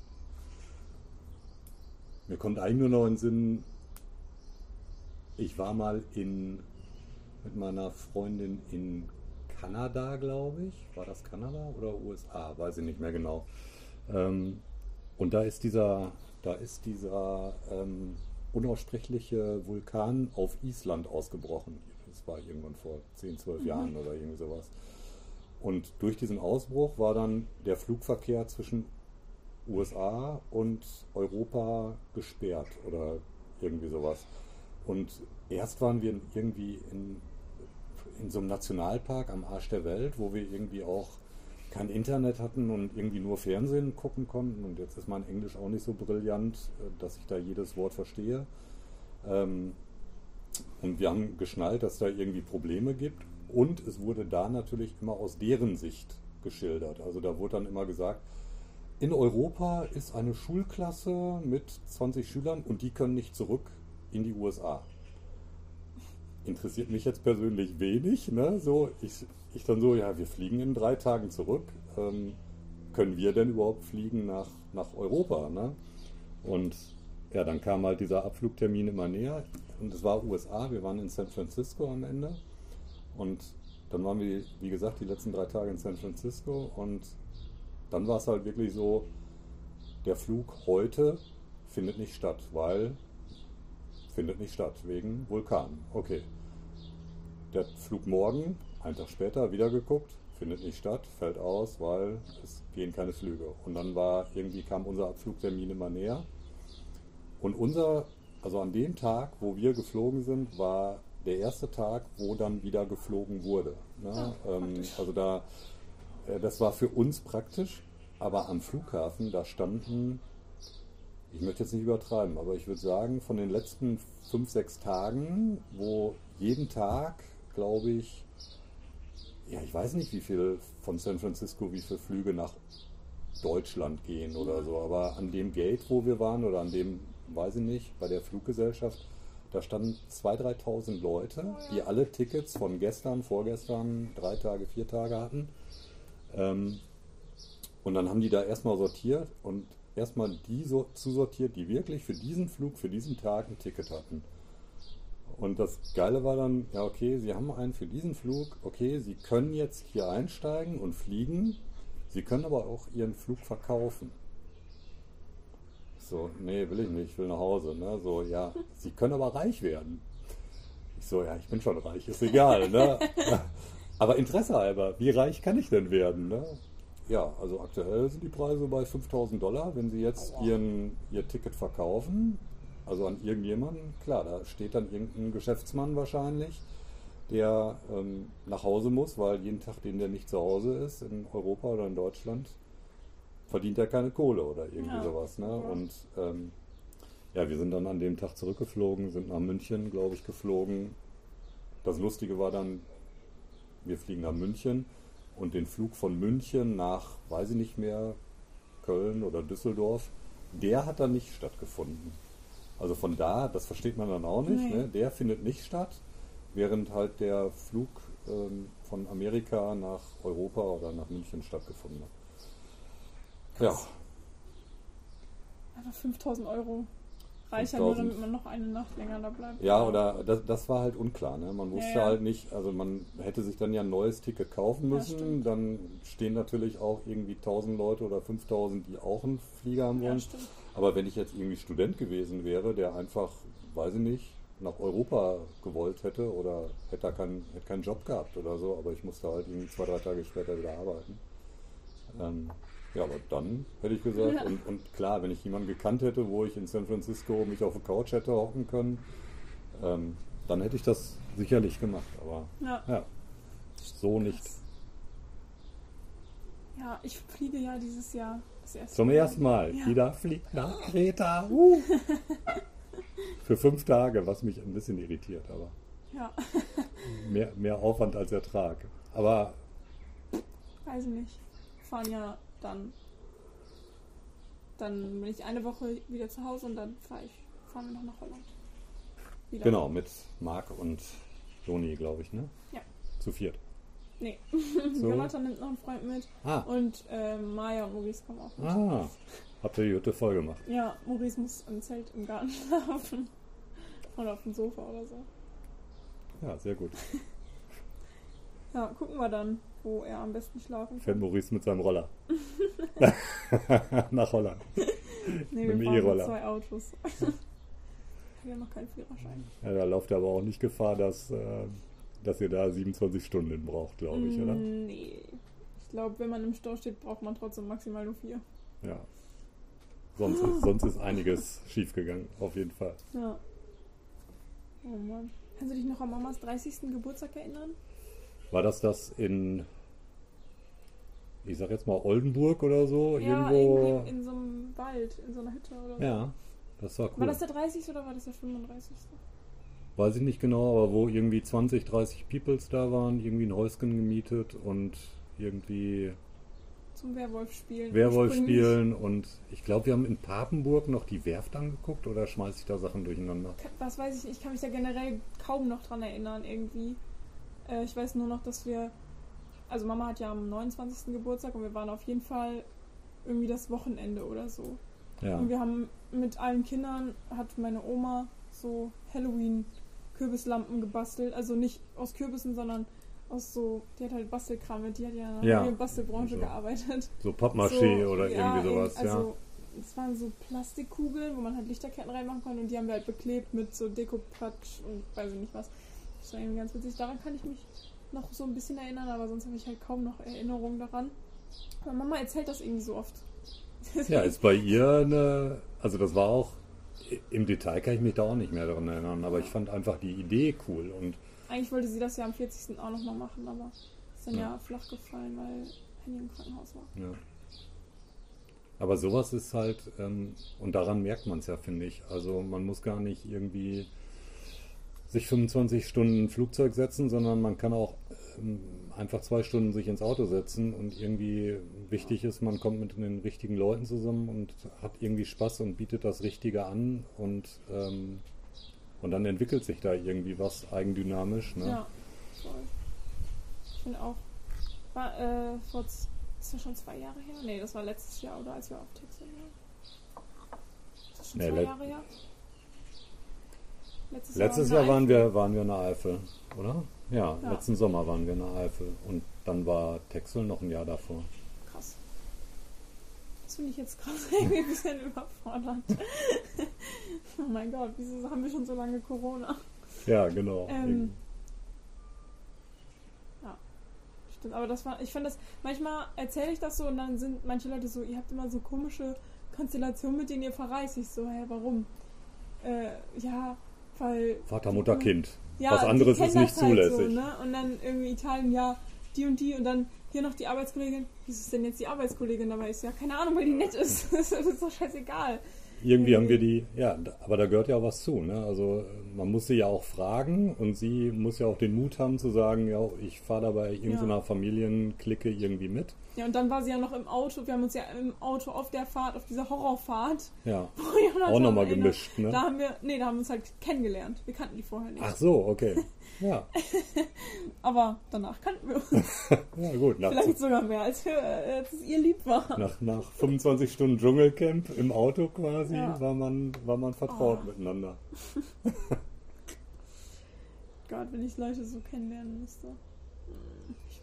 mir kommt eigentlich nur noch in den Sinn, ich war mal in, mit meiner Freundin in Kanada, glaube ich. War das Kanada oder USA? Weiß ich nicht mehr genau. Ähm, und da ist dieser, da ist dieser ähm, unaussprechliche Vulkan auf Island ausgebrochen. Das war irgendwann vor 10, 12 Jahren oder irgendwie sowas. Und durch diesen Ausbruch war dann der Flugverkehr zwischen USA und Europa gesperrt oder irgendwie sowas. Und erst waren wir irgendwie in, in so einem Nationalpark am Arsch der Welt, wo wir irgendwie auch kein Internet hatten und irgendwie nur Fernsehen gucken konnten. Und jetzt ist mein Englisch auch nicht so brillant, äh, dass ich da jedes Wort verstehe. Ähm, und wir haben geschnallt, dass da irgendwie Probleme gibt. Und es wurde da natürlich immer aus deren Sicht geschildert. Also da wurde dann immer gesagt, in Europa ist eine Schulklasse mit 20 Schülern und die können nicht zurück in die USA. Interessiert mich jetzt persönlich wenig. Ne? So, ich, ich dann so, ja, wir fliegen in drei Tagen zurück. Ähm, können wir denn überhaupt fliegen nach, nach Europa? Ne? Und ja, dann kam halt dieser Abflugtermin immer näher. Und es war USA, wir waren in San Francisco am Ende. Und dann waren wir, wie gesagt, die letzten drei Tage in San Francisco. Und dann war es halt wirklich so, der Flug heute findet nicht statt, weil findet nicht statt, wegen Vulkan. Okay. Der Flug morgen, einen Tag später, wieder geguckt, findet nicht statt, fällt aus, weil es gehen keine Flüge. Und dann war irgendwie kam unser Abflugtermin immer näher. Und unser, also an dem Tag, wo wir geflogen sind, war der erste Tag, wo dann wieder geflogen wurde. Ne? Ah, ähm, also da, äh, das war für uns praktisch, aber am Flughafen, da standen, ich möchte jetzt nicht übertreiben, aber ich würde sagen, von den letzten fünf, sechs Tagen, wo jeden Tag, glaube ich, ja, ich weiß nicht, wie viel von San Francisco, wie viele Flüge nach Deutschland gehen oder so, aber an dem Gate, wo wir waren, oder an dem, weiß ich nicht, bei der Fluggesellschaft, da standen 2.000, 3.000 Leute, die alle Tickets von gestern, vorgestern, drei Tage, vier Tage hatten. Ähm, und dann haben die da erstmal sortiert und erstmal die so zusortiert, die wirklich für diesen Flug, für diesen Tag ein Ticket hatten. Und das Geile war dann, ja okay, Sie haben einen für diesen Flug, okay, Sie können jetzt hier einsteigen und fliegen, Sie können aber auch Ihren Flug verkaufen. So, nee, will ich nicht, ich will nach Hause. Ne? So, ja, Sie können aber reich werden. Ich so, ja, ich bin schon reich, ist egal. Ne? *laughs* aber Interesse halber, wie reich kann ich denn werden? Ne? Ja, also aktuell sind die Preise bei 5000 Dollar. Wenn Sie jetzt ihren, Ihr Ticket verkaufen, also an irgendjemanden, klar, da steht dann irgendein Geschäftsmann wahrscheinlich, der ähm, nach Hause muss, weil jeden Tag, den der nicht zu Hause ist, in Europa oder in Deutschland, verdient er keine Kohle oder irgendwie Ja. sowas. Ne? Ja. Und ähm, ja, wir sind dann an dem Tag zurückgeflogen, sind nach München, glaube ich, geflogen. Das Lustige war dann, wir fliegen nach München und den Flug von München nach, weiß ich nicht mehr, Köln oder Düsseldorf, der hat dann nicht stattgefunden. Also von da, das versteht man dann auch nicht, Nee. ne? der findet nicht statt, während halt der Flug ähm, von Amerika nach Europa oder nach München stattgefunden hat. Ja. Einfach 5000 Euro. Reicht ja nur, 5000. damit man noch eine Nacht länger da bleibt. ja oder das, das war halt unklar. Ne? Man wusste Ja, ja. halt nicht, also man hätte sich dann ja ein neues Ticket kaufen Ja, müssen. stimmt. dann stehen natürlich auch irgendwie 1000 Leute oder 5000, die auch einen Flieger haben Ja, wollen. Aber wenn ich jetzt irgendwie Student gewesen wäre, der einfach, weiß ich nicht, nach Europa gewollt hätte oder hätte, da keinen, hätte keinen Job gehabt oder so, aber ich musste halt irgendwie zwei, drei Tage später wieder arbeiten. Ähm, ja, aber dann hätte ich gesagt, Ja. und, und klar, wenn ich jemanden gekannt hätte, wo ich in San Francisco mich auf der Couch hätte hocken können, ähm, dann hätte ich das sicherlich gemacht. Aber Ja. ja, so nicht. Ja, ich fliege ja dieses Jahr das erste Zum Mal. ersten Mal. Ja. Jeder fliegt nach Kreta. *laughs* Uh. Für fünf Tage, was mich ein bisschen irritiert, aber Ja, mehr, mehr Aufwand als Ertrag. Aber weiß ich nicht. Fahren ja dann. Dann bin ich eine Woche wieder zu Hause und dann fahr ich, fahren wir noch nach Holland. Wieder. genau, mit Marc und Joni, glaube ich, ne? Ja. Zu viert. Nee. *laughs* So. Jonathan nimmt noch einen Freund mit Ah, und äh, Maya und Maurice kommen auch mit. ah. Habt ihr die Hütte voll gemacht? Ja, Maurice muss im Zelt im Garten *laughs* schlafen. Oder auf dem Sofa oder so. Ja, sehr gut. *laughs* Ja, gucken wir dann, wo er am besten schlafen Fährt kann. Maurice mit seinem Roller. *laughs* Nach Holland. Nee, mit wir fahren E-Roller. mit zwei Autos. *laughs* wir haben noch keinen Führerschein. Ja, da lauft aber auch nicht Gefahr, dass, äh, dass ihr da 27 Stunden braucht, glaube ich, oder? Nee. Ich glaube, wenn man im Stau steht, braucht man trotzdem maximal nur vier. Ja. Sonst ist, sonst ist einiges *laughs* schiefgegangen, auf jeden Fall. Ja. Oh Mann. Kannst du dich noch an Mamas 30. Geburtstag erinnern? War das das in, ich sag jetzt mal Oldenburg oder so? Ja, irgendwo? irgendwie in so einem Wald, in so einer Hütte oder so. Ja, das war cool. War das der 30. oder war das der 35.? Weiß ich nicht genau, aber wo irgendwie 20, 30 Peoples da waren, irgendwie ein Häuschen gemietet und irgendwie Zum Werwolf spielen. Werwolf spielen und ich glaube, wir haben in Papenburg noch die Werft angeguckt oder schmeiße ich da Sachen durcheinander? Was weiß ich ich kann mich da generell kaum noch dran erinnern irgendwie. Äh, ich weiß nur noch, dass wir, also Mama hat ja am 29. Geburtstag und wir waren auf jeden Fall irgendwie das Wochenende oder so. Ja. Und wir haben mit allen Kindern, hat meine Oma so Halloween-Kürbislampen gebastelt. Also nicht aus Kürbissen, sondern aus so, die hat halt Bastelkram mit, die hat ja in der Ja. Bastelbranche So. gearbeitet. So Pappmaché So, oder ja, irgendwie sowas, also, ja. Es waren so Plastikkugeln, wo man halt Lichterketten reinmachen konnte und die haben wir halt beklebt mit so Dekopatsch und weiß ich nicht was. Das war irgendwie ganz witzig. Daran kann ich mich noch so ein bisschen erinnern, aber sonst habe ich halt kaum noch Erinnerungen daran. Aber Mama erzählt das irgendwie so oft. *laughs* Ja, ist bei ihr eine, also das war auch, im Detail kann ich mich da auch nicht mehr daran erinnern, aber ich fand einfach die Idee cool und Eigentlich wollte sie das ja am 40. auch nochmal machen, aber ist dann ja. Ja. flach gefallen, weil Henny im Krankenhaus war. Ja. Aber sowas ist halt, ähm, und daran merkt man es ja, finde ich. Also man muss gar nicht irgendwie sich 25 Stunden Flugzeug setzen, sondern man kann auch ähm, einfach zwei Stunden sich ins Auto setzen und irgendwie wichtig ist, man kommt mit den richtigen Leuten zusammen und hat irgendwie Spaß und bietet das Richtige an und, ähm, und dann entwickelt sich da irgendwie was eigendynamisch. Ne? Ja, voll. Ich finde auch, war äh, vor, ist das schon zwei Jahre her? Nee, das war letztes Jahr, oder als wir auf Texas waren. Ist das schon Nee, zwei Jahre her? Letztes, Letztes waren Jahr waren wir waren wir in der Eifel, oder? Ja, Ja. letzten Sommer waren wir in der Eifel. Und dann war Texel noch ein Jahr davor. Krass. Das finde ich jetzt gerade *laughs* irgendwie ein bisschen überfordert. *laughs* oh mein Gott, wieso haben wir schon so lange Corona? Ja, genau. Ähm, ja, stimmt. Aber das war, ich finde das, manchmal erzähle ich das so und dann sind manche Leute so, ihr habt immer so komische Konstellationen, mit denen ihr verreist. Ich so, hä, warum? Äh, ja, weil. Vater, Mutter, Kind. Ja, Was anderes ist nicht das halt zulässig. So, ne? Und dann irgendwie Italien, ja, die und die und dann hier noch die Arbeitskollegin. Wieso ist denn jetzt die Arbeitskollegin dabei? Ich so, ja, keine Ahnung, weil die nett ist. *laughs* das ist doch scheißegal. Irgendwie haben wir die, ja, aber da gehört ja auch was zu. Ne? Also äh, man muss sie ja auch fragen und sie muss ja auch den Mut haben zu sagen, ja, ich fahre da bei irgendeiner Ja. Familienklicke irgendwie mit. Ja, und dann war sie ja noch im Auto. Wir haben uns ja im Auto auf der Fahrt, auf dieser Horrorfahrt, Ja, *laughs* auch nochmal gemischt. Ne? Da haben wir, nee, da haben wir uns halt kennengelernt. Wir kannten die vorher nicht. Ach so, okay. Ja, *laughs* Aber danach kannten wir uns. *laughs* ja gut. Vielleicht sogar mehr, als, wir, äh, als es ihr lieb war. nach, nach 25 Stunden Dschungelcamp im Auto quasi Ja. war, man, war man vertraut Oh. miteinander. Gott, wenn ich Leute so kennenlernen müsste.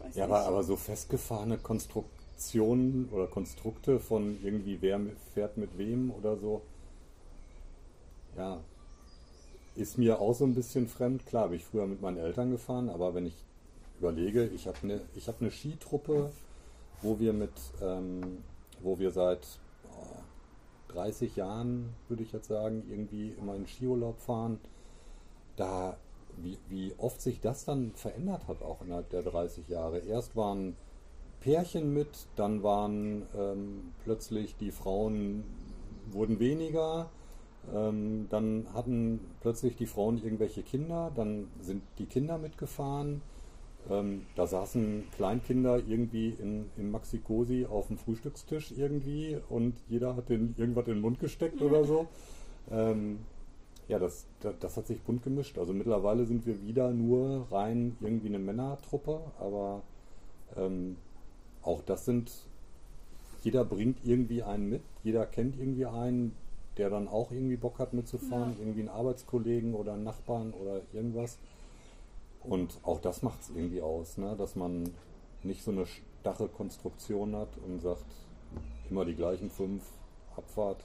Weiß Ja, nicht. aber, aber so festgefahrene Konstruktionen oder Konstrukte von irgendwie wer fährt mit wem oder so, ja, ist mir auch so ein bisschen fremd. Klar, habe ich früher mit meinen Eltern gefahren, aber wenn ich überlege, ich habe eine hab eine Skitruppe, wo wir mit, ähm, wo wir seit oh, 30 Jahren, würde ich jetzt sagen, irgendwie immer in Skiurlaub fahren. Da wie, wie oft sich das dann verändert hat, auch innerhalb der 30 Jahre. Erst waren Pärchen mit, dann waren ähm, plötzlich die Frauen wurden weniger, ähm, dann hatten plötzlich die Frauen irgendwelche Kinder, dann sind die Kinder mitgefahren. Ähm, da saßen Kleinkinder irgendwie in, in Maxi-Cosi auf dem Frühstückstisch irgendwie und jeder hat den, irgendwas in den Mund gesteckt oder so. *laughs* Ähm, ja, das, das, hat sich bunt gemischt. Also mittlerweile sind wir wieder nur rein irgendwie eine Männertruppe, aber ähm, auch das sind, jeder bringt irgendwie einen mit, jeder kennt irgendwie einen, der dann auch irgendwie Bock hat mitzufahren, ja. irgendwie einen Arbeitskollegen oder einen Nachbarn oder irgendwas. Und auch das macht es irgendwie aus, ne? dass man nicht so eine starre Konstruktion hat und sagt, immer die gleichen fünf Abfahrt.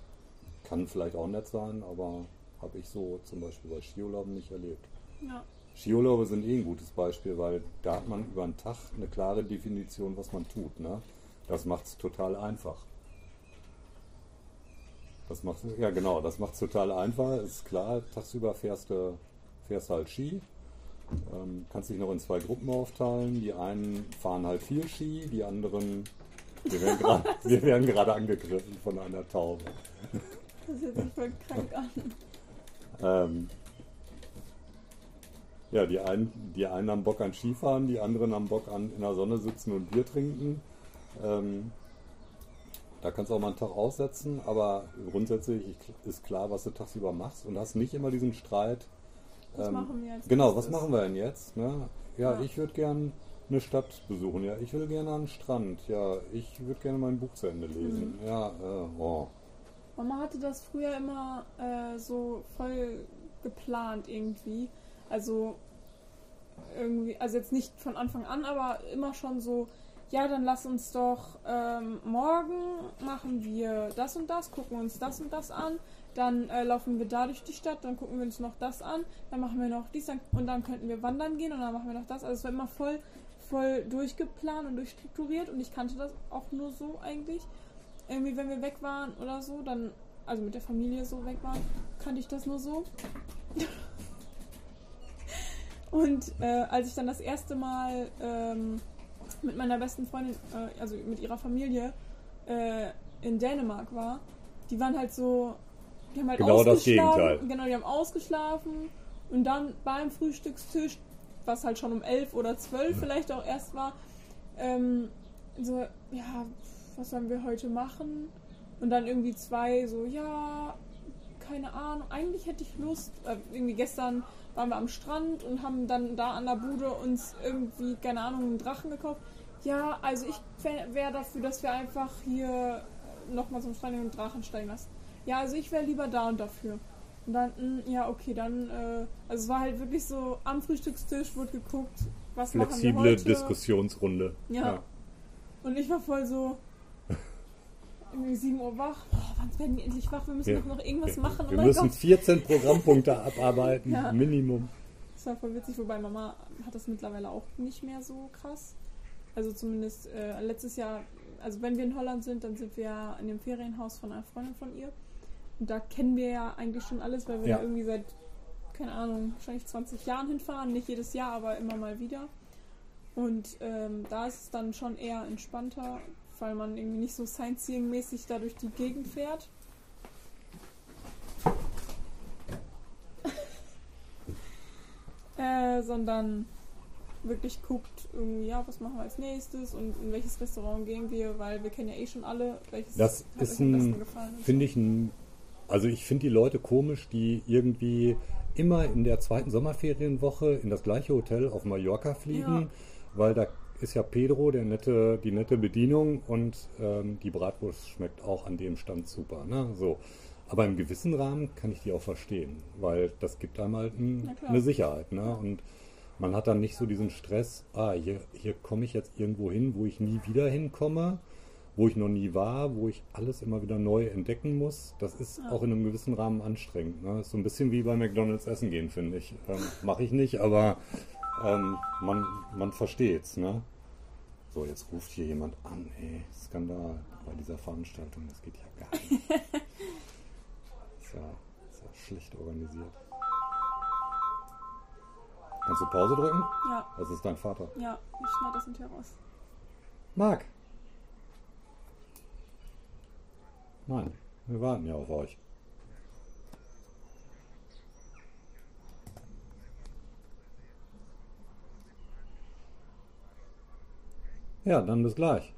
Kann vielleicht auch nett sein, aber habe ich so zum Beispiel bei Skiurlauben nicht erlebt. Ja. Skiurlaube sind eh ein gutes Beispiel, weil da hat man über einen Tag eine klare Definition, was man tut. Ne? Das macht es total einfach. Das macht, ja genau, das macht es total einfach. Ist klar, tagsüber fährst du fährst halt Ski. Ähm, kannst dich noch in zwei Gruppen aufteilen. Die einen fahren halt viel Ski, die anderen. Wir werden *laughs* wir werden gerade angegriffen von einer Taube. Das hört sich voll krank an. Ähm, ja, die einen, die einen haben Bock an Skifahren, die anderen haben Bock an in der Sonne sitzen und Bier trinken. Ähm, da kannst du auch mal einen Tag aussetzen, aber grundsätzlich ist klar, was du tagsüber machst und hast nicht immer diesen Streit. Was ähm, machen wir jetzt? Genau, was machen wir denn jetzt? Ne? Ja, ja, ich würde gern eine Stadt besuchen. Ja, ich will gerne an den Strand. Ja, ich würde gerne mein Buch zu Ende lesen. Mhm. Ja, äh, oh. Mama hatte das früher immer äh, so voll geplant irgendwie. Also irgendwie, also jetzt nicht von Anfang an, aber immer schon so, ja, dann lass uns doch ähm, morgen machen wir das und das, gucken uns das und das an, dann äh, laufen wir da durch die Stadt, dann gucken wir uns noch das an, dann machen wir noch dies dann, und dann könnten wir wandern gehen und dann machen wir noch das. Also es war immer voll, voll durchgeplant und durchstrukturiert und ich kannte das auch nur so eigentlich irgendwie, wenn wir weg waren oder so, dann, also mit der Familie so weg waren, kannte ich das nur so. *laughs* Und äh, als ich dann das erste Mal ähm, mit meiner besten Freundin, äh, also mit ihrer Familie, äh, in Dänemark war, die waren halt so, die haben halt genau das Gegenteil. Genau, die haben ausgeschlafen und dann beim Frühstückstisch, was halt schon um elf oder zwölf vielleicht auch erst war, ähm, so, ja, was sollen wir heute machen? Und dann irgendwie zwei so, ja, keine Ahnung, eigentlich hätte ich Lust, äh, irgendwie gestern waren wir am Strand und haben dann da an der Bude uns irgendwie, keine Ahnung, einen Drachen gekauft. Ja, also ich wäre dafür, dass wir einfach hier nochmal zum Strand einen Drachen steigen lassen. Ja, also ich wäre lieber da und dafür. Und dann, mh, hm, ja, okay, dann, äh, also es war halt wirklich so, am Frühstückstisch wurde geguckt, was Flexible machen wir heute. Diskussionsrunde. Ja. ja. Und ich war voll so, irgendwie 7 Uhr wach. Boah, wann werden die endlich wach? Wir müssen ja. doch noch irgendwas ja. machen. Oh wir müssen Gott. 14 Programmpunkte abarbeiten, *laughs* ja. Minimum. Das war voll witzig, wobei Mama hat das mittlerweile auch nicht mehr so krass. Also zumindest äh, letztes Jahr, also wenn wir in Holland sind, dann sind wir in dem Ferienhaus von einer Freundin von ihr. Und da kennen wir ja eigentlich schon alles, weil wir da irgendwie seit, keine Ahnung, wahrscheinlich 20 Jahren hinfahren. Nicht jedes Jahr, aber immer mal wieder. Und ähm, da ist es dann schon eher entspannter weil man irgendwie nicht so Sightseeing-mäßig da durch die Gegend fährt. *laughs* äh, sondern wirklich guckt, irgendwie, ja, was machen wir als nächstes und in welches Restaurant gehen wir, weil wir kennen ja eh schon alle, welches das ist ein, finde ich ein, also ich finde die Leute komisch, die irgendwie immer in der zweiten Sommerferienwoche in das gleiche Hotel auf Mallorca fliegen, ja. weil da ist ja Pedro, der nette, die nette Bedienung und ähm, die Bratwurst schmeckt auch an dem Stand super. Ne? So. Aber im gewissen Rahmen kann ich die auch verstehen, weil das gibt einem halt ein, eine Sicherheit. Ne? Und man hat dann nicht so diesen Stress, ah, hier, hier komme ich jetzt irgendwo hin, wo ich nie wieder hinkomme, wo ich noch nie war, wo ich alles immer wieder neu entdecken muss. Das ist ja. auch in einem gewissen Rahmen anstrengend. Ne? Ist so ein bisschen wie bei McDonalds essen gehen, finde ich. Ähm, Mache ich nicht, aber ähm, man, man es, ne? So, jetzt ruft hier jemand an, ey, Skandal bei dieser Veranstaltung, das geht ja gar nicht. *laughs* ist, ja, ist ja schlecht organisiert. Kannst du Pause drücken? Ja. Das ist dein Vater. Ja, ich schneide das hinterher raus. Marc. Nein, wir warten ja auf euch. Ja, dann bis gleich.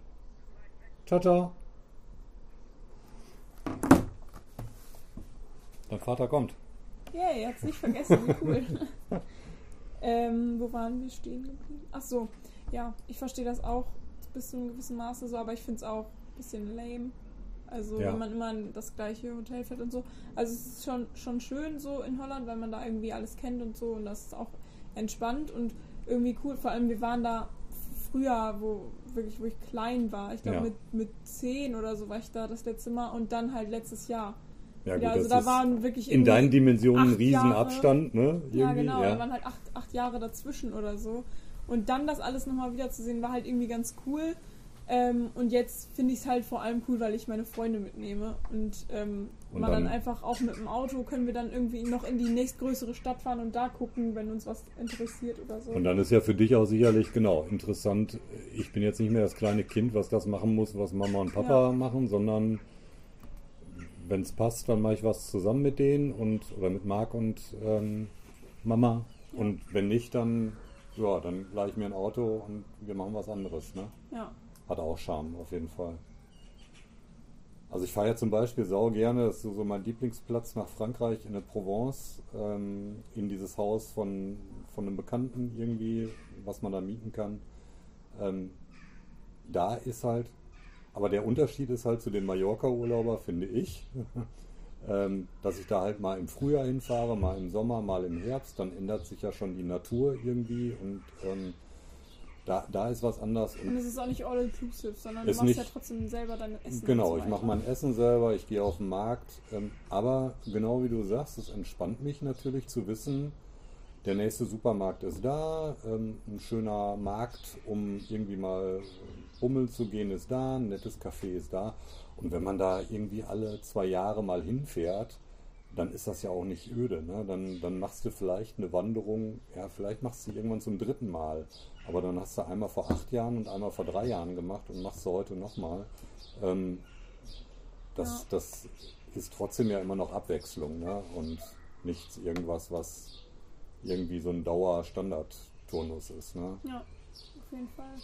Ciao, ciao. Dein Vater kommt. Yay, hat's nicht vergessen, wie cool. *laughs* ähm, wo waren wir stehen geblieben? Ach so, ja, ich verstehe das auch bis zu einem gewissen Maße so, aber ich finde es auch ein bisschen lame. Also Ja. wenn man immer in das gleiche Hotel fährt und so. Also es ist schon, schon schön so in Holland, weil man da irgendwie alles kennt und so und das ist auch entspannt und irgendwie cool. Vor allem wir waren da früher, wo wirklich, wo ich klein war. Ich glaube Ja. mit, mit zehn oder so war ich da das letzte Mal und dann halt letztes Jahr. Ja, Ja, also da waren wirklich in deinen Dimensionen ein. Riesenabstand, ne? Ja, Irgendwie, genau. ja. Da waren halt acht, acht Jahre dazwischen oder so. Und dann das alles nochmal wiederzusehen, war halt irgendwie ganz cool. Ähm, und jetzt finde ich es halt vor allem cool, weil ich meine Freunde mitnehme. Und, ähm, Und man dann, dann- einfach auch mit dem Auto können wir dann irgendwie noch in die nächstgrößere Stadt fahren und da gucken, wenn uns was interessiert oder so. Und dann ist ja für dich auch sicherlich, genau, interessant, ich bin jetzt nicht mehr das kleine Kind, was das machen muss, was Mama und Papa Ja. machen, sondern wenn es passt, dann mache ich was zusammen mit denen und oder mit Marc und ähm, Mama. Ja. Und wenn nicht, dann ja, dann leih ich mir ein Auto und wir machen was anderes, ne? ja. Hat auch Charme, auf jeden Fall. Also ich fahre ja zum Beispiel sau gerne, das ist so mein Lieblingsplatz nach Frankreich in der Provence, ähm, in dieses Haus von, von einem Bekannten irgendwie, was man da mieten kann. Ähm, da ist halt, aber der Unterschied ist halt zu den Mallorca-Urlauber, finde ich, *laughs* ähm, dass ich da halt mal im Frühjahr hinfahre, mal im Sommer, mal im Herbst, dann ändert sich ja schon die Natur irgendwie und ähm, da, da ist was anders. Und es ist auch nicht all inclusive, sondern du machst nicht- ja trotzdem selber dein Essen. Genau, und ich mache mein Essen selber, ich gehe auf den Markt. Ähm, aber genau wie du sagst, es entspannt mich natürlich zu wissen, der nächste Supermarkt ist da, ähm, ein schöner Markt, um irgendwie mal bummeln zu gehen, ist da, ein nettes Café ist da. Und wenn man da irgendwie alle zwei Jahre mal hinfährt, dann ist das ja auch nicht öde. Ne? Dann, dann machst du vielleicht eine Wanderung, ja, vielleicht machst du sie irgendwann zum dritten Mal. Aber dann hast du einmal vor acht Jahren und einmal vor drei Jahren gemacht und machst du heute nochmal. Ähm, das, Ja. das ist trotzdem ja immer noch Abwechslung ne? und nichts irgendwas, was irgendwie so ein Dauerstandardturnus ist. Ne? Ja, auf jeden Fall.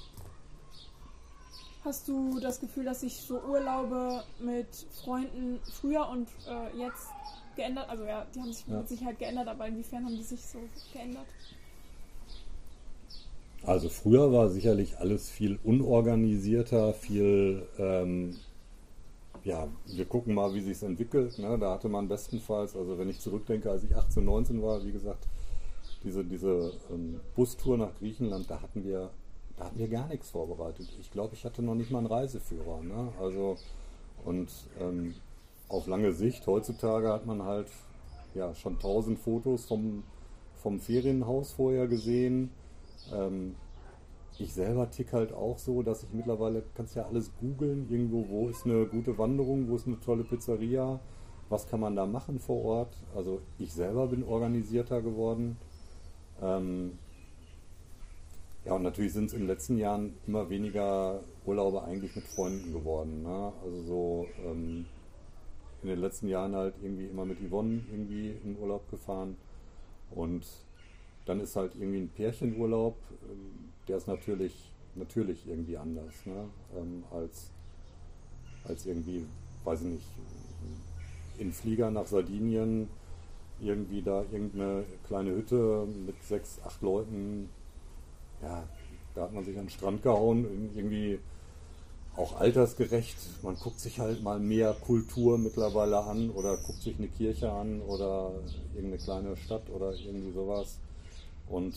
Hast du das Gefühl, dass sich so Urlaube mit Freunden früher und äh, jetzt geändert? Also ja, die haben sich Ja. mit Sicherheit geändert, aber inwiefern haben die sich so geändert? Also früher war sicherlich alles viel unorganisierter, viel, ähm, ja, wir gucken mal, wie sich entwickelt. Ne? Da hatte man bestenfalls, also wenn ich zurückdenke, als ich 18, 19 war, wie gesagt, diese, diese ähm, Bustour nach Griechenland, da hatten wir, da hatten wir gar nichts vorbereitet. Ich glaube, ich hatte noch nicht mal einen Reiseführer. Ne? Also und ähm, auf lange Sicht, heutzutage hat man halt ja schon tausend Fotos vom, vom Ferienhaus vorher gesehen. Ähm, ich selber tick halt auch so, dass ich mittlerweile, kannst ja alles googeln, irgendwo, wo ist eine gute Wanderung, wo ist eine tolle Pizzeria, was kann man da machen vor Ort. Also ich selber bin organisierter geworden. Ähm, ja, und natürlich sind es in den letzten Jahren immer weniger Urlaube eigentlich mit Freunden geworden. Ne? Also so ähm, in den letzten Jahren halt irgendwie immer mit Yvonne irgendwie in Urlaub gefahren. Und dann ist halt irgendwie ein Pärchenurlaub, ähm, der ist natürlich, natürlich irgendwie anders, ne? ähm, als, als irgendwie, weiß ich nicht, in Flieger nach Sardinien, irgendwie da irgendeine kleine Hütte mit sechs, acht Leuten, ja, da hat man sich an den Strand gehauen, irgendwie auch altersgerecht. Man guckt sich halt mal mehr Kultur mittlerweile an oder guckt sich eine Kirche an oder irgendeine kleine Stadt oder irgendwie sowas. Und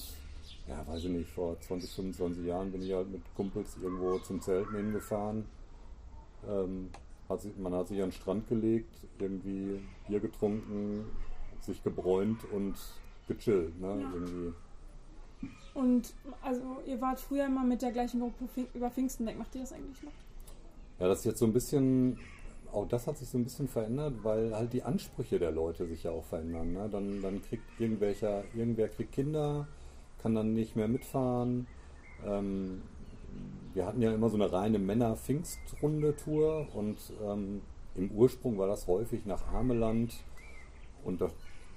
ja, weiß ich nicht, vor 20, 25 Jahren bin ich halt mit Kumpels irgendwo zum Zelten hingefahren. Ähm, hat sich, man hat sich an den Strand gelegt, irgendwie Bier getrunken, sich gebräunt und gechillt. Ne? Ja. Irgendwie. Und also ihr wart früher immer mit der gleichen Gruppe über Pfingsten weg. Macht ihr das eigentlich noch? Ja, das ist jetzt so ein bisschen, auch das hat sich so ein bisschen verändert, weil halt die Ansprüche der Leute sich ja auch verändern. Ne? Dann, dann kriegt irgendwelcher, irgendwer kriegt Kinder, kann dann nicht mehr mitfahren. Ähm, wir hatten ja immer so eine reine Männer-Pfingstrunde-Tour und ähm, im Ursprung war das häufig nach Ameland und das,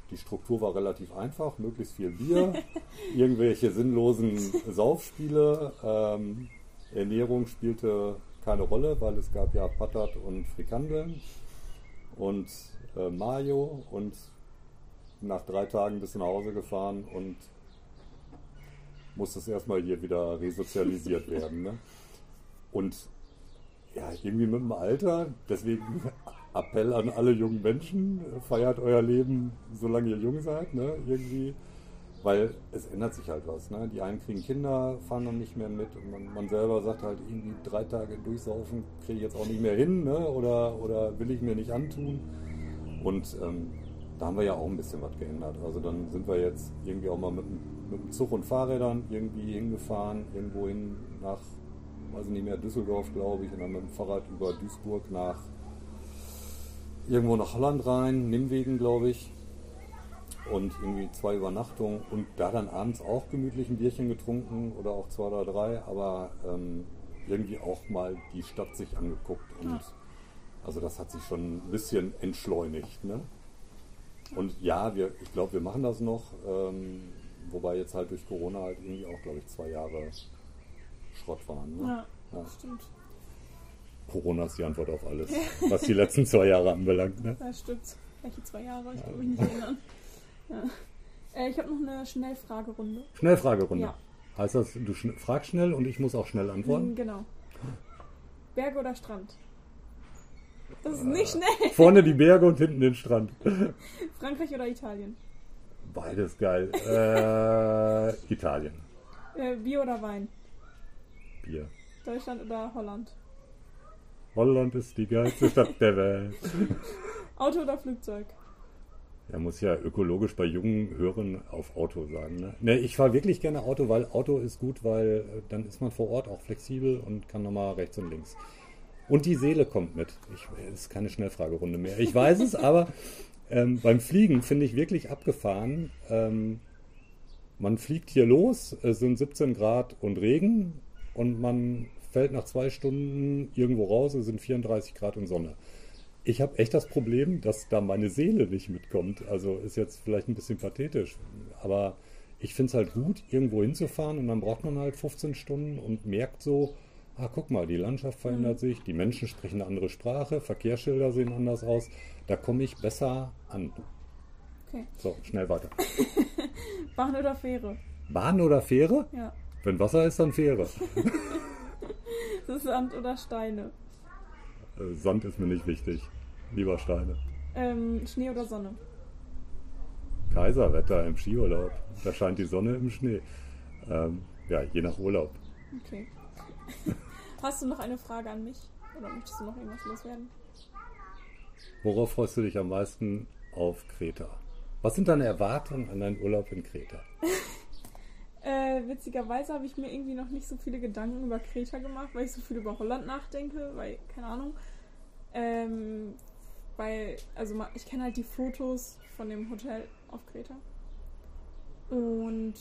die Struktur war relativ einfach, möglichst viel Bier, *laughs* irgendwelche sinnlosen Saufspiele, ähm, Ernährung spielte keine Rolle, weil es gab ja Patat und Frikandeln und äh, Mayo und nach drei Tagen bist du nach Hause gefahren und musstest erstmal hier wieder resozialisiert *laughs* werden. Ne? Und ja, irgendwie mit dem Alter, deswegen Appell an alle jungen Menschen, feiert euer Leben, solange ihr jung seid, ne? Irgendwie, weil es ändert sich halt was. Ne? Die einen kriegen Kinder, fahren dann nicht mehr mit und man, man selber sagt halt irgendwie drei Tage durchsaufen kriege ich jetzt auch nicht mehr hin ne? oder, oder will ich mir nicht antun. Und ähm, da haben wir ja auch ein bisschen was geändert. Also dann sind wir jetzt irgendwie auch mal mit, mit dem Zug und Fahrrädern irgendwie hingefahren, irgendwo hin nach, weiß ich nicht mehr, Düsseldorf, glaube ich, und dann mit dem Fahrrad über Duisburg nach irgendwo nach Holland rein, Nimwegen, glaube ich. Und irgendwie zwei Übernachtungen und da dann abends auch gemütlich ein Bierchen getrunken oder auch zwei oder drei, aber ähm, irgendwie auch mal die Stadt sich angeguckt und Ja. also das hat sich schon ein bisschen entschleunigt. Ne? Und ja, wir, ich glaube, wir machen das noch, ähm, wobei jetzt halt durch Corona halt irgendwie auch, glaube ich, zwei Jahre Schrott waren. Ne? Ja, Ja. stimmt. Corona ist die Antwort auf alles, *laughs* was die letzten zwei Jahre anbelangt. Ne? Ja, stimmt. Welche zwei Jahre? Ich kann mich nicht erinnern. Ja. Äh, ich habe noch eine Schnellfragerunde. Schnellfragerunde. Ja. Heißt das, du schn fragst schnell und ich muss auch schnell antworten? Genau. Berge oder Strand? Das ist Äh. nicht schnell. Vorne die Berge und hinten den Strand. *laughs* Frankreich oder Italien? Beides geil. *laughs* Äh, Italien. Äh, Bier oder Wein? Bier. Deutschland oder Holland? Holland ist die geilste Stadt der Welt. *laughs* Auto oder Flugzeug? Er muss ja ökologisch bei jungen Hörern auf Auto sagen. Ne? Ne, ich fahre wirklich gerne Auto, weil Auto ist gut, weil äh, dann ist man vor Ort auch flexibel und kann nochmal rechts und links. Und die Seele kommt mit. Ich, ist keine Schnellfragerunde mehr. Ich weiß es, *laughs* aber ähm, beim Fliegen finde ich wirklich abgefahren. Ähm, man fliegt hier los, es sind 17 Grad und Regen und man fällt nach zwei Stunden irgendwo raus, es sind 34 Grad und Sonne. Ich habe echt das Problem, dass da meine Seele nicht mitkommt. Also ist jetzt vielleicht ein bisschen pathetisch, aber ich finde es halt gut, irgendwo hinzufahren und dann braucht man halt 15 Stunden und merkt so, ah, guck mal, die Landschaft verändert sich, die Menschen sprechen eine andere Sprache, Verkehrsschilder sehen anders aus, da komme ich besser an. Okay. So, schnell weiter. *laughs* Bahn oder Fähre? Bahn oder Fähre? Ja. Wenn Wasser ist, dann Fähre. *laughs* Das ist Sand oder Steine? Äh, Sand ist mir nicht wichtig. Lieber Steine. Ähm, Schnee oder Sonne? Kaiserwetter im Skiurlaub. Da scheint die Sonne im Schnee. Ähm, ja, je nach Urlaub. Okay. *laughs* Hast du noch eine Frage an mich? Oder möchtest du noch irgendwas loswerden? Worauf freust du dich am meisten auf Kreta? Was sind deine Erwartungen an deinen Urlaub in Kreta? *laughs* Äh, witzigerweise habe ich mir irgendwie noch nicht so viele Gedanken über Kreta gemacht, weil ich so viel über Holland nachdenke, weil, keine Ahnung. Ähm, weil, also ich kenne halt die Fotos von dem Hotel auf Kreta. Und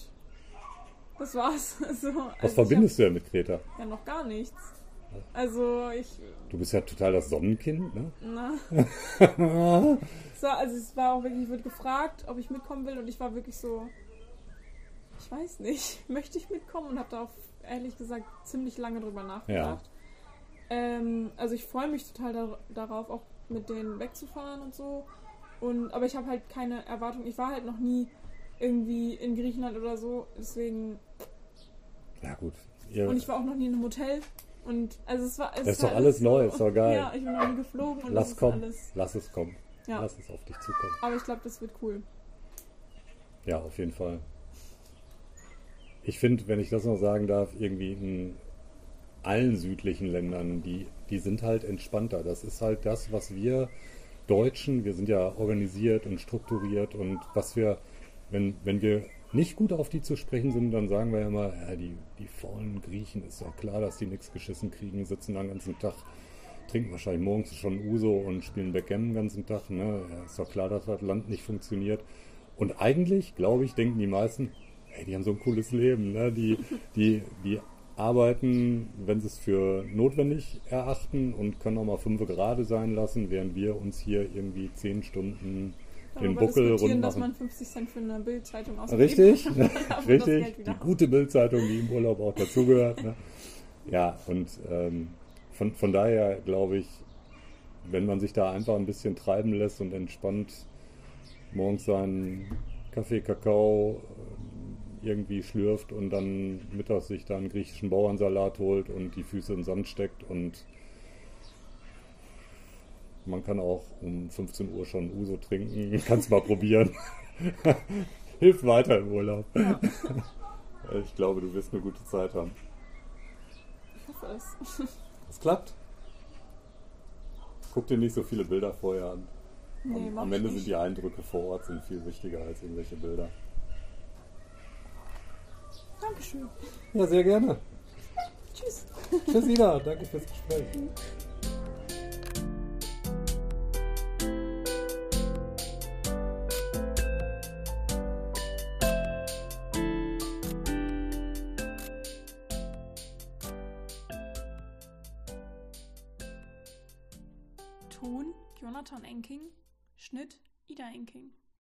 das war's. *laughs* Also, Was also verbindest du denn mit Kreta? Ja, noch gar nichts. Also, ich, Du bist ja total das Sonnenkind, ne? na. *laughs* War, also es war auch wirklich, ich wurde gefragt, ob ich mitkommen will und ich war wirklich so, ich weiß nicht, *laughs* möchte ich mitkommen und habe da auch ehrlich gesagt ziemlich lange drüber nachgedacht. Ähm, also ich freue mich total dar darauf, auch mit denen wegzufahren und so. Und, aber ich habe halt keine Erwartung. Ich war halt noch nie irgendwie in Griechenland oder so, deswegen. Ja gut. Ihr, Und ich war auch noch nie in einem Hotel. Und also es war. Es Das ist war doch alles so- neu, ist doch geil. Ja, ich bin noch nie geflogen und lass kommen. alles. Lass es kommen. Ja. Lass es auf dich zukommen. Aber ich glaube, das wird cool. Ja, auf jeden Fall. Ich finde, wenn ich das noch sagen darf, irgendwie in allen südlichen Ländern, die, die sind halt entspannter. Das ist halt das, was wir Deutschen, wir sind ja organisiert und strukturiert und was wir, wenn, wenn wir nicht gut auf die zu sprechen sind, dann sagen wir ja immer, ja, die, die faulen Griechen, ist doch klar, dass die nichts geschissen kriegen, sitzen den ganzen Tag, trinken wahrscheinlich morgens schon Uso und spielen Backgammon den ganzen Tag. Ne? Ja, ist doch klar, dass das Land nicht funktioniert. Und eigentlich, glaube ich, denken die meisten, ey, die haben so ein cooles Leben. Ne? Die, die, die arbeiten, wenn sie es für notwendig erachten und können auch mal fünf gerade sein lassen, während wir uns hier irgendwie zehn Stunden den Buckel rund dass man 50 Cent für eine Bildzeitung ausgibt. Richtig, *laughs* *laughs* richtig. Die gute Bildzeitung, die im Urlaub auch dazugehört. Ne? Ja, und ähm, von, von daher glaube ich, wenn man sich da einfach ein bisschen treiben lässt und entspannt morgens seinen Kaffee, Kakao irgendwie schlürft und dann mittags sich da einen griechischen Bauernsalat holt und die Füße im Sand steckt und man kann auch um 15 Uhr schon Uso trinken. *laughs* Kannst mal probieren. *laughs* Hilft weiter im Urlaub. *laughs* Ich glaube, du wirst eine gute Zeit haben. Ich hoffe es. Es klappt. Guck dir nicht so viele Bilder vorher an. Nee, am, Ende nicht. sind die Eindrücke vor Ort sind viel wichtiger als irgendwelche Bilder. Dankeschön. Ja, sehr gerne. Tschüss. Tschüss, Ida. Danke fürs Gespräch. Ton Jonathan Enking. Schnitt Ida Enking.